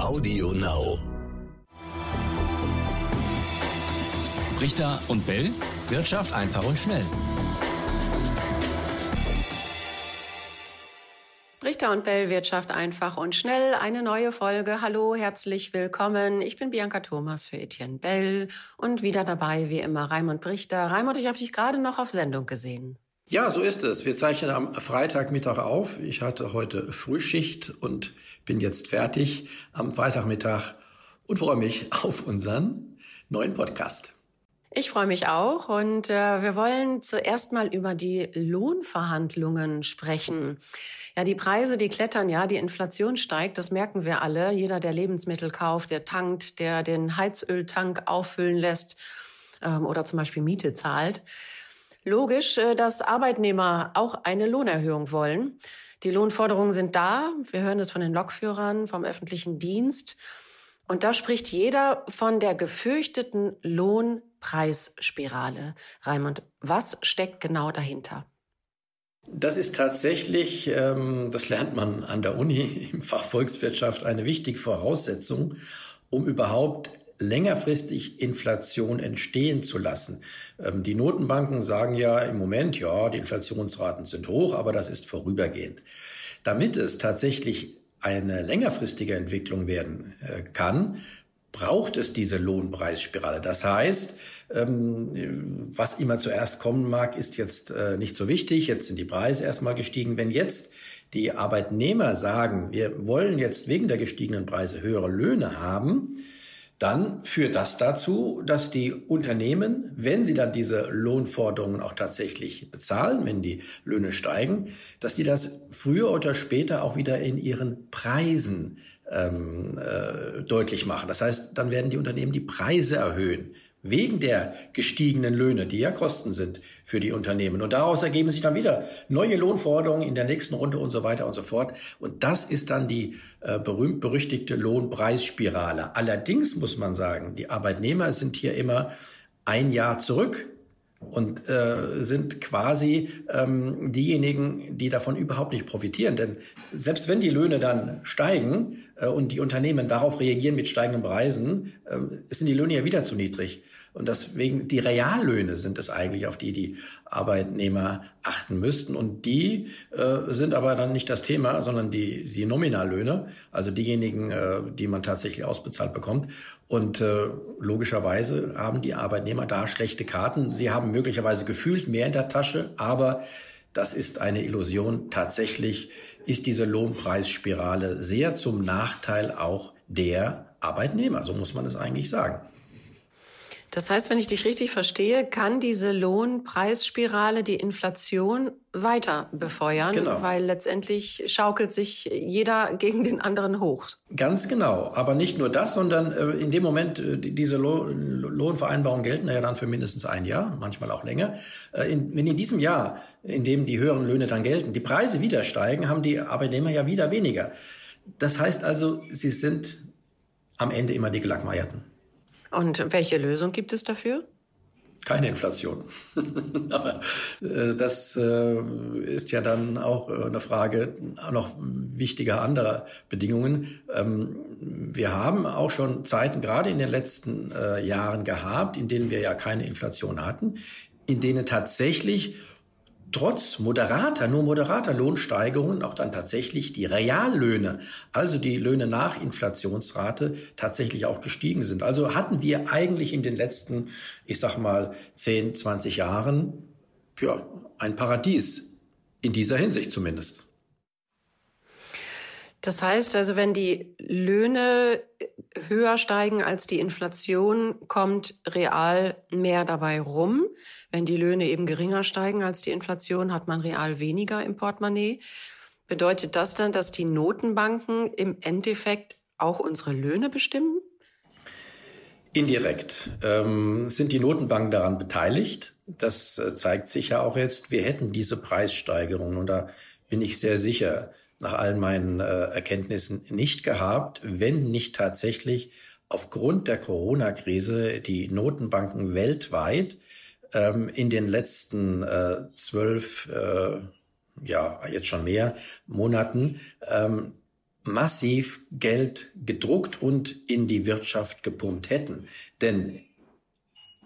Audio Now. Richter und Bell. Wirtschaft einfach und schnell. Richter und Bell Wirtschaft einfach und schnell. Eine neue Folge. Hallo, herzlich willkommen. Ich bin Bianca Thomas für Etienne Bell und wieder dabei wie immer Raimund Brichter. Raimund, ich habe dich gerade noch auf Sendung gesehen. Ja, so ist es. Wir zeichnen am Freitagmittag auf. Ich hatte heute Frühschicht und bin jetzt fertig am Freitagmittag und freue mich auf unseren neuen Podcast. Ich freue mich auch und äh, wir wollen zuerst mal über die Lohnverhandlungen sprechen. Ja, die Preise, die klettern, ja, die Inflation steigt, das merken wir alle. Jeder, der Lebensmittel kauft, der tankt, der den Heizöltank auffüllen lässt ähm, oder zum Beispiel Miete zahlt. Logisch, äh, dass Arbeitnehmer auch eine Lohnerhöhung wollen. Die Lohnforderungen sind da. Wir hören es von den Lokführern, vom öffentlichen Dienst. Und da spricht jeder von der gefürchteten Lohnpreisspirale. Raimund, was steckt genau dahinter? Das ist tatsächlich, ähm, das lernt man an der Uni im Fach Volkswirtschaft, eine wichtige Voraussetzung, um überhaupt längerfristig Inflation entstehen zu lassen. Ähm, die Notenbanken sagen ja im Moment, ja, die Inflationsraten sind hoch, aber das ist vorübergehend. Damit es tatsächlich eine längerfristige Entwicklung werden äh, kann, braucht es diese Lohnpreisspirale. Das heißt, ähm, was immer zuerst kommen mag, ist jetzt äh, nicht so wichtig. Jetzt sind die Preise erstmal gestiegen. Wenn jetzt die Arbeitnehmer sagen, wir wollen jetzt wegen der gestiegenen Preise höhere Löhne haben, dann führt das dazu, dass die Unternehmen, wenn sie dann diese Lohnforderungen auch tatsächlich bezahlen, wenn die Löhne steigen, dass die das früher oder später auch wieder in ihren Preisen ähm, äh, deutlich machen. Das heißt, dann werden die Unternehmen die Preise erhöhen wegen der gestiegenen Löhne, die ja Kosten sind für die Unternehmen. Und daraus ergeben sich dann wieder neue Lohnforderungen in der nächsten Runde und so weiter und so fort. Und das ist dann die äh, berühmt-berüchtigte Lohnpreisspirale. Allerdings muss man sagen, die Arbeitnehmer sind hier immer ein Jahr zurück und äh, sind quasi ähm, diejenigen, die davon überhaupt nicht profitieren. Denn selbst wenn die Löhne dann steigen äh, und die Unternehmen darauf reagieren mit steigenden Preisen, äh, sind die Löhne ja wieder zu niedrig. Und deswegen, die Reallöhne sind es eigentlich, auf die die Arbeitnehmer achten müssten. Und die äh, sind aber dann nicht das Thema, sondern die, die Nominallöhne, also diejenigen, äh, die man tatsächlich ausbezahlt bekommt. Und äh, logischerweise haben die Arbeitnehmer da schlechte Karten. Sie haben möglicherweise gefühlt mehr in der Tasche, aber das ist eine Illusion. Tatsächlich ist diese Lohnpreisspirale sehr zum Nachteil auch der Arbeitnehmer. So muss man es eigentlich sagen. Das heißt, wenn ich dich richtig verstehe, kann diese Lohnpreisspirale die Inflation weiter befeuern, genau. weil letztendlich schaukelt sich jeder gegen den anderen hoch. Ganz genau. Aber nicht nur das, sondern äh, in dem Moment, äh, diese Lohnvereinbarungen gelten ja dann für mindestens ein Jahr, manchmal auch länger. Äh, wenn in diesem Jahr, in dem die höheren Löhne dann gelten, die Preise wieder steigen, haben die Arbeitnehmer ja wieder weniger. Das heißt also, sie sind am Ende immer die Gelackmeierten. Und welche Lösung gibt es dafür? Keine Inflation. Aber äh, das äh, ist ja dann auch äh, eine Frage noch wichtiger anderer Bedingungen. Ähm, wir haben auch schon Zeiten, gerade in den letzten Jahren gehabt, in denen wir ja keine Inflation hatten, in denen tatsächlich trotz moderater, nur moderater Lohnsteigerungen auch dann tatsächlich die Reallöhne, also die Löhne nach Inflationsrate, tatsächlich auch gestiegen sind. Also hatten wir eigentlich in den letzten, ich sag mal, 10, 20 Jahren, ja, ein Paradies in dieser Hinsicht zumindest. Das heißt also, wenn die Löhne höher steigen als die Inflation, kommt real mehr dabei rum. Wenn die Löhne eben geringer steigen als die Inflation, hat man real weniger im Portemonnaie. Bedeutet das dann, dass die Notenbanken im Endeffekt auch unsere Löhne bestimmen? Indirekt ähm, sind die Notenbanken daran beteiligt. Das äh, zeigt sich ja auch jetzt. Wir hätten diese Preissteigerungen und da bin ich sehr sicher, nach allen meinen äh, Erkenntnissen nicht gehabt, wenn nicht tatsächlich aufgrund der Corona-Krise die Notenbanken weltweit ähm, in den letzten äh, zwölf, äh, ja jetzt schon mehr Monaten ähm, massiv Geld gedruckt und in die Wirtschaft gepumpt hätten. Denn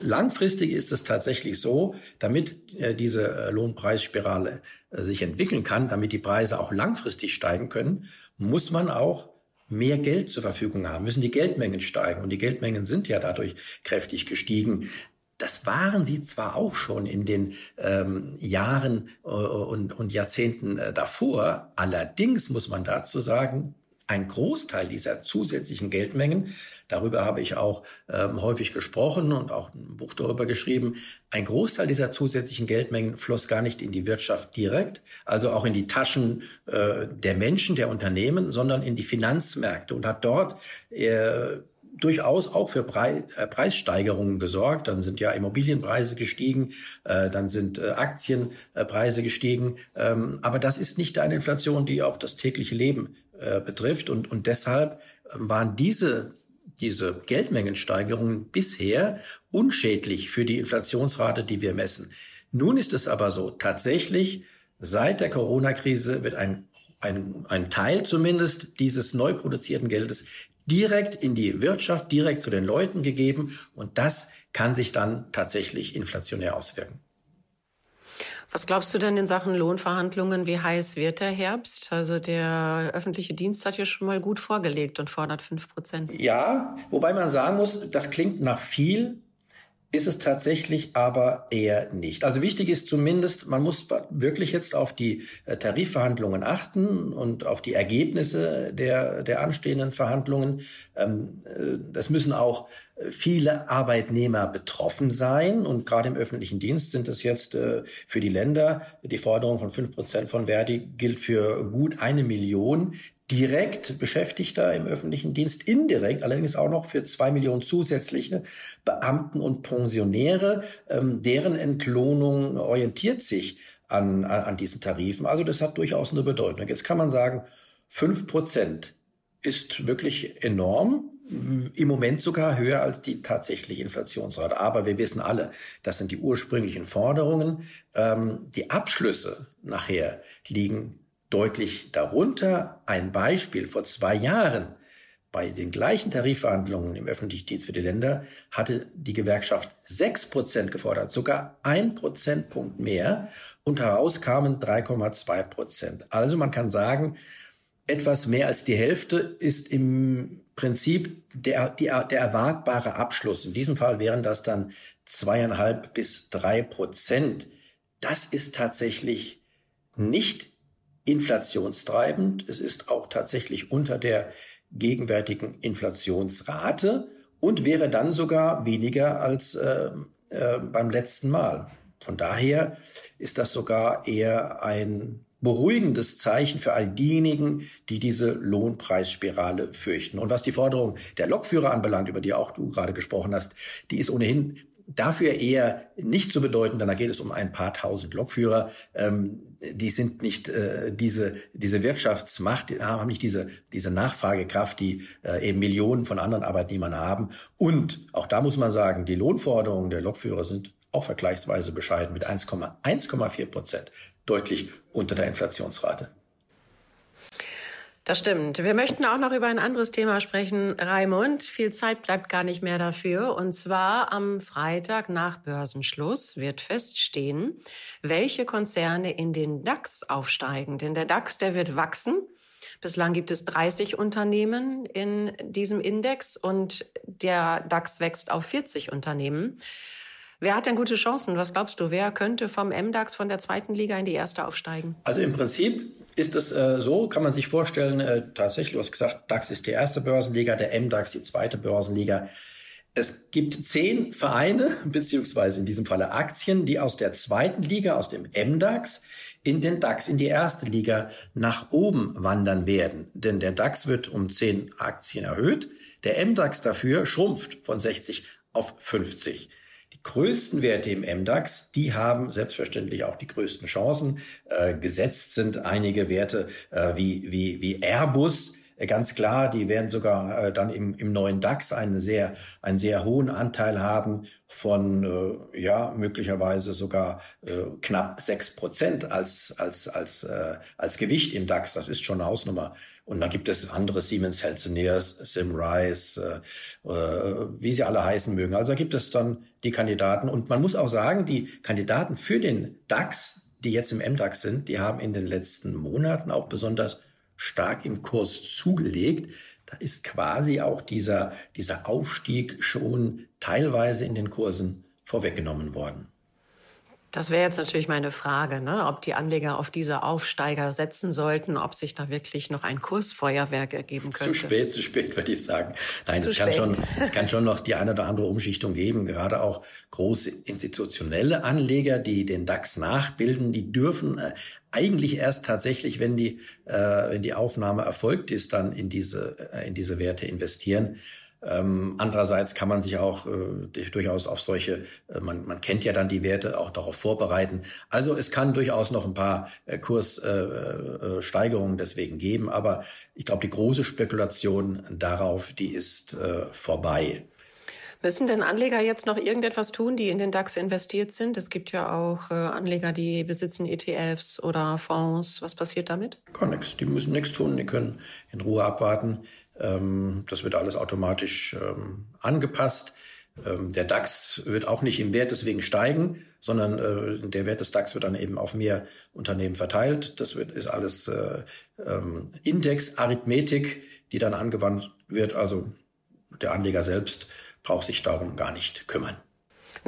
langfristig ist es tatsächlich so, damit äh, diese äh, Lohnpreisspirale äh, sich entwickeln kann, damit die Preise auch langfristig steigen können, muss man auch mehr Geld zur Verfügung haben, müssen die Geldmengen steigen. Und die Geldmengen sind ja dadurch kräftig gestiegen. Das waren sie zwar auch schon in den ähm, Jahren äh, und, und Jahrzehnten äh, davor, allerdings muss man dazu sagen, ein Großteil dieser zusätzlichen Geldmengen, darüber habe ich auch ähm, häufig gesprochen und auch ein Buch darüber geschrieben, ein Großteil dieser zusätzlichen Geldmengen floss gar nicht in die Wirtschaft direkt, also auch in die Taschen äh, der Menschen, der Unternehmen, sondern in die Finanzmärkte und hat dort äh, durchaus auch für Pre äh, Preissteigerungen gesorgt. Dann sind ja Immobilienpreise gestiegen, äh, dann sind äh, Aktienpreise gestiegen. Ähm, aber das ist nicht eine Inflation, die auch das tägliche Leben äh, betrifft. Und, und deshalb waren diese diese Geldmengensteigerungen bisher unschädlich für die Inflationsrate, die wir messen. Nun ist es aber so, tatsächlich seit der Corona-Krise wird ein, ein, ein Teil zumindest dieses neu produzierten Geldes direkt in die Wirtschaft, direkt zu den Leuten gegeben. Und das kann sich dann tatsächlich inflationär auswirken. Was glaubst du denn in Sachen Lohnverhandlungen? Wie heiß wird der Herbst? Also der öffentliche Dienst hat ja schon mal gut vorgelegt und fordert fünf Prozent. Ja, wobei man sagen muss, das klingt nach viel, ist es tatsächlich aber eher nicht. Also wichtig ist zumindest, man muss wirklich jetzt auf die äh, Tarifverhandlungen achten und auf die Ergebnisse der, der anstehenden Verhandlungen. Ähm, äh, das müssen auch äh, viele Arbeitnehmer betroffen sein. Und gerade im öffentlichen Dienst sind es jetzt für die Länder, die Forderung von fünf Prozent von Verdi gilt für gut eine Million direkt Beschäftigter im öffentlichen Dienst, indirekt allerdings auch noch für zwei Millionen zusätzliche Beamten und Pensionäre. Ähm, deren Entlohnung orientiert sich an, an diesen Tarifen. Also das hat durchaus eine Bedeutung. Jetzt kann man sagen, fünf Prozent ist wirklich enorm. Im Moment sogar höher als die tatsächliche Inflationsrate. Aber wir wissen alle, das sind die ursprünglichen Forderungen. Ähm, die Abschlüsse nachher liegen deutlich darunter. Ein Beispiel vor zwei Jahren bei den gleichen Tarifverhandlungen im öffentlichen Dienst für die Länder hatte die Gewerkschaft sechs Prozent gefordert, sogar ein Prozentpunkt mehr und heraus kamen 3,2 Prozent. Also man kann sagen, etwas mehr als die Hälfte ist im Prinzip der, die, der erwartbare Abschluss. In diesem Fall wären das dann zweieinhalb bis drei Prozent. Das ist tatsächlich nicht inflationstreibend. Es ist auch tatsächlich unter der gegenwärtigen Inflationsrate und wäre dann sogar weniger als äh, äh, beim letzten Mal. Von daher ist das sogar eher ein beruhigendes Zeichen für all diejenigen, die diese Lohnpreisspirale fürchten. Und was die Forderung der Lokführer anbelangt, über die auch du gerade gesprochen hast, die ist ohnehin dafür eher nicht zu bedeuten, denn da geht es um ein paar tausend Lokführer. Ähm, die sind nicht äh, diese, diese Wirtschaftsmacht, die haben nicht diese, diese Nachfragekraft, die äh, eben Millionen von anderen Arbeitnehmern haben. Und auch da muss man sagen, die Lohnforderungen der Lokführer sind auch vergleichsweise bescheiden mit 1,1,4 Prozent, deutlich unter der Inflationsrate. Das stimmt. Wir möchten auch noch über ein anderes Thema sprechen, Raimund. Viel Zeit bleibt gar nicht mehr dafür. Und zwar am Freitag nach Börsenschluss wird feststehen, welche Konzerne in den DAX aufsteigen. Denn der DAX, der wird wachsen. Bislang gibt es 30 Unternehmen in diesem Index und der DAX wächst auf 40 Unternehmen. Wer hat denn gute Chancen? Was glaubst du? Wer könnte vom MDAX von der zweiten Liga in die erste aufsteigen? Also im Prinzip ist es äh, so, kann man sich vorstellen, äh, tatsächlich, du hast gesagt, DAX ist die erste Börsenliga, der MDAX die zweite Börsenliga. Es gibt zehn Vereine, beziehungsweise in diesem Falle Aktien, die aus der zweiten Liga, aus dem MDAX, in den DAX, in die erste Liga nach oben wandern werden. Denn der DAX wird um zehn Aktien erhöht, der MDAX dafür schrumpft von 60 auf 50. Die größten Werte im MDAX, die haben selbstverständlich auch die größten Chancen. Äh, gesetzt sind einige Werte äh, wie, wie, wie Airbus, ganz klar, die werden sogar äh, dann im, im neuen DAX einen sehr, einen sehr hohen Anteil haben von, äh, ja, möglicherweise sogar äh, knapp sechs Prozent als, als, als, äh, als Gewicht im DAX. Das ist schon eine Hausnummer. Und dann gibt es andere Siemens Healthineers, Simrise, äh, äh, wie sie alle heißen mögen. Also da gibt es dann die Kandidaten. Und man muss auch sagen, die Kandidaten für den DAX, die jetzt im MDAX sind, die haben in den letzten Monaten auch besonders stark im Kurs zugelegt. Da ist quasi auch dieser, dieser Aufstieg schon teilweise in den Kursen vorweggenommen worden. Das wäre jetzt natürlich meine Frage, ne? ob die Anleger auf diese Aufsteiger setzen sollten, ob sich da wirklich noch ein Kursfeuerwerk ergeben könnte. Zu spät, zu spät, würde ich sagen. Nein, es kann, schon, es kann schon noch die eine oder andere Umschichtung geben. Gerade auch große institutionelle Anleger, die den DAX nachbilden, die dürfen äh, eigentlich erst tatsächlich, wenn die, äh, wenn die Aufnahme erfolgt ist, dann in diese, äh, in diese Werte investieren. Ähm, andererseits kann man sich auch äh, durchaus auf solche, äh, man, man kennt ja dann die Werte, auch darauf vorbereiten. Also es kann durchaus noch ein paar äh, Kurssteigerungen äh, äh deswegen geben, aber ich glaube, die große Spekulation darauf, die ist äh, vorbei. Müssen denn Anleger jetzt noch irgendetwas tun, die in den DAX investiert sind? Es gibt ja auch äh, Anleger, die besitzen ETFs oder Fonds. Was passiert damit? Gar nichts. Die müssen nichts tun. Die können in Ruhe abwarten. Ähm, das wird alles automatisch ähm, angepasst. Ähm, der DAX wird auch nicht im Wert deswegen steigen, sondern äh, der Wert des DAX wird dann eben auf mehr Unternehmen verteilt. Das wird, ist alles äh, Index-Arithmetik, die dann angewandt wird. Also der Anleger selbst braucht sich darum gar nicht kümmern.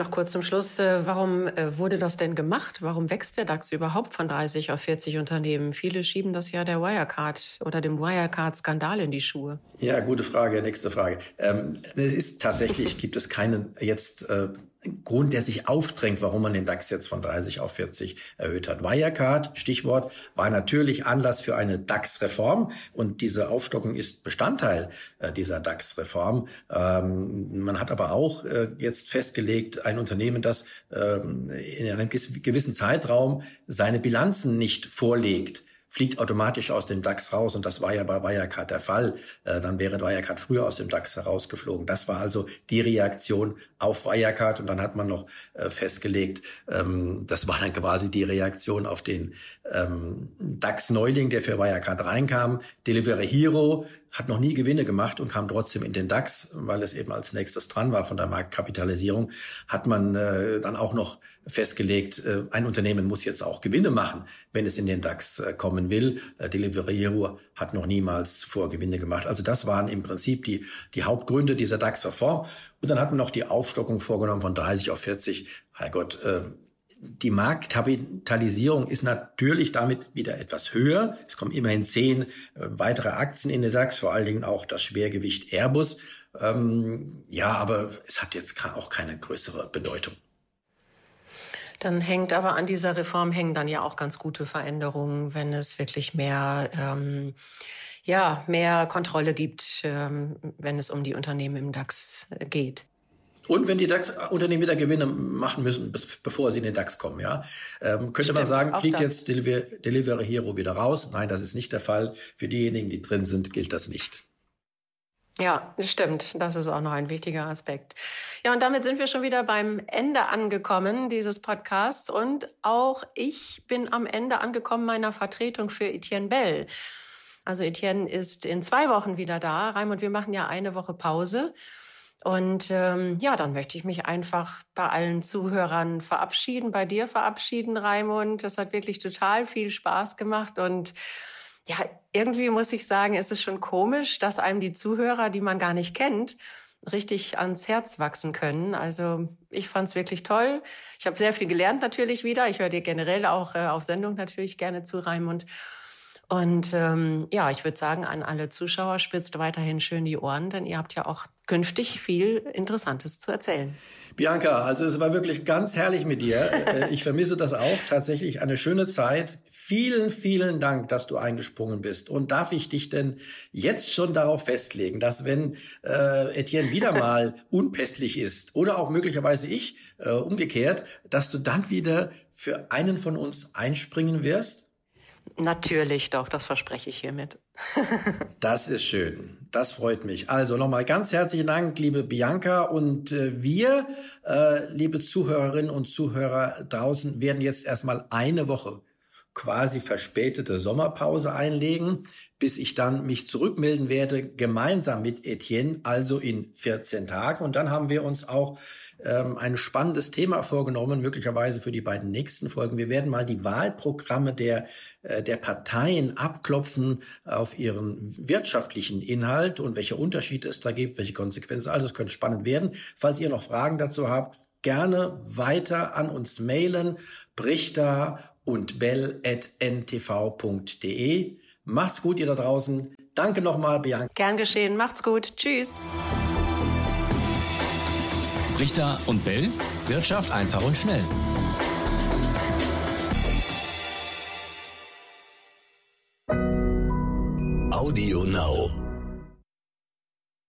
Noch kurz zum Schluss, äh, warum äh, wurde das denn gemacht? Warum wächst der DAX überhaupt von 30 auf 40 Unternehmen? Viele schieben das ja der Wirecard oder dem Wirecard-Skandal in die Schuhe. Ja, gute Frage, nächste Frage. Ähm, es ist tatsächlich, gibt es keinen jetzt äh, Grund, der sich aufdrängt, warum man den DAX jetzt von 30 auf 40 erhöht hat. Wirecard, Stichwort, war natürlich Anlass für eine DAX-Reform und diese Aufstockung ist Bestandteil äh, dieser DAX-Reform. Ähm, man hat aber auch äh, jetzt festgelegt, ein Unternehmen, das ähm, in einem gewissen Zeitraum seine Bilanzen nicht vorlegt, fliegt automatisch aus dem DAX raus. Und das war ja bei Wirecard der Fall. Äh, dann wäre Wirecard früher aus dem DAX herausgeflogen. Das war also die Reaktion auf Wirecard. Und dann hat man noch äh, festgelegt, ähm, das war dann quasi die Reaktion auf den ähm, DAX-Neuling, der für Wirecard reinkam. Delivery Hero hat noch nie Gewinne gemacht und kam trotzdem in den DAX, weil es eben als nächstes dran war von der Marktkapitalisierung, hat man äh, dann auch noch festgelegt, äh, ein Unternehmen muss jetzt auch Gewinne machen, wenn es in den DAX äh, kommen will. Äh, Deliveroo hat noch niemals zuvor Gewinne gemacht. Also das waren im Prinzip die, die Hauptgründe dieser DAX-Reform. Und dann hat man noch die Aufstockung vorgenommen von 30 auf 40. Herrgott, äh, die Marktkapitalisierung ist natürlich damit wieder etwas höher. Es kommen immerhin zehn äh, weitere Aktien in den DAX, vor allen Dingen auch das Schwergewicht Airbus. Ähm, ja, aber es hat jetzt auch keine größere Bedeutung. Dann hängt aber an dieser Reform hängen dann ja auch ganz gute Veränderungen, wenn es wirklich mehr ähm, ja mehr Kontrolle gibt, ähm, wenn es um die Unternehmen im DAX geht. Und wenn die DAX-Unternehmen wieder Gewinne machen müssen, bis, bevor sie in den DAX kommen, ja, ähm, könnte Stimmt, man sagen, fliegt jetzt Deliver Delivery Hero wieder raus? Nein, das ist nicht der Fall. Für diejenigen, die drin sind, gilt das nicht. Ja, stimmt. Das ist auch noch ein wichtiger Aspekt. Ja, und damit sind wir schon wieder beim Ende angekommen dieses Podcasts. Und auch ich bin am Ende angekommen meiner Vertretung für Etienne Bell. Also Etienne ist in zwei Wochen wieder da. Raimund, wir machen ja eine Woche Pause. Und ähm, ja, dann möchte ich mich einfach bei allen Zuhörern verabschieden, bei dir verabschieden, Raimund. Das hat wirklich total viel Spaß gemacht und ja, irgendwie muss ich sagen, ist es schon komisch, dass einem die Zuhörer, die man gar nicht kennt, richtig ans Herz wachsen können. Also ich fand es wirklich toll. Ich habe sehr viel gelernt natürlich wieder. Ich höre dir generell auch äh, auf Sendung natürlich gerne zu, Raimund. Und ähm, ja, ich würde sagen, an alle Zuschauer spitzt weiterhin schön die Ohren, denn ihr habt ja auch künftig viel Interessantes zu erzählen. Bianca, also es war wirklich ganz herrlich mit dir. Äh, ich vermisse das auch. Tatsächlich eine schöne Zeit. Vielen, vielen Dank, dass du eingesprungen bist. Und darf ich dich denn jetzt schon darauf festlegen, dass wenn äh, Etienne wieder mal unpässlich ist oder auch möglicherweise ich äh, umgekehrt, dass du dann wieder für einen von uns einspringen wirst? Natürlich doch, das verspreche ich hiermit. das ist schön. Das freut mich. Also nochmal ganz herzlichen Dank, liebe Bianca. Und äh, wir, äh, liebe Zuhörerinnen und Zuhörer draußen, werden jetzt erstmal eine Woche quasi verspätete Sommerpause einlegen, bis ich dann mich zurückmelden werde, gemeinsam mit Etienne, also in 14 Tagen. Und dann haben wir uns auch ähm, ein spannendes Thema vorgenommen, möglicherweise für die beiden nächsten Folgen. Wir werden mal die Wahlprogramme der, äh, der Parteien abklopfen auf ihren wirtschaftlichen Inhalt und welche Unterschiede es da gibt, welche Konsequenzen. Also es könnte spannend werden. Falls ihr noch Fragen dazu habt, gerne weiter an uns mailen, brichter und bell.ntv.de. Macht's gut, ihr da draußen. Danke nochmal, Bianca. Gern geschehen. Macht's gut. Tschüss. Richter und Bell. Wirtschaft einfach und schnell.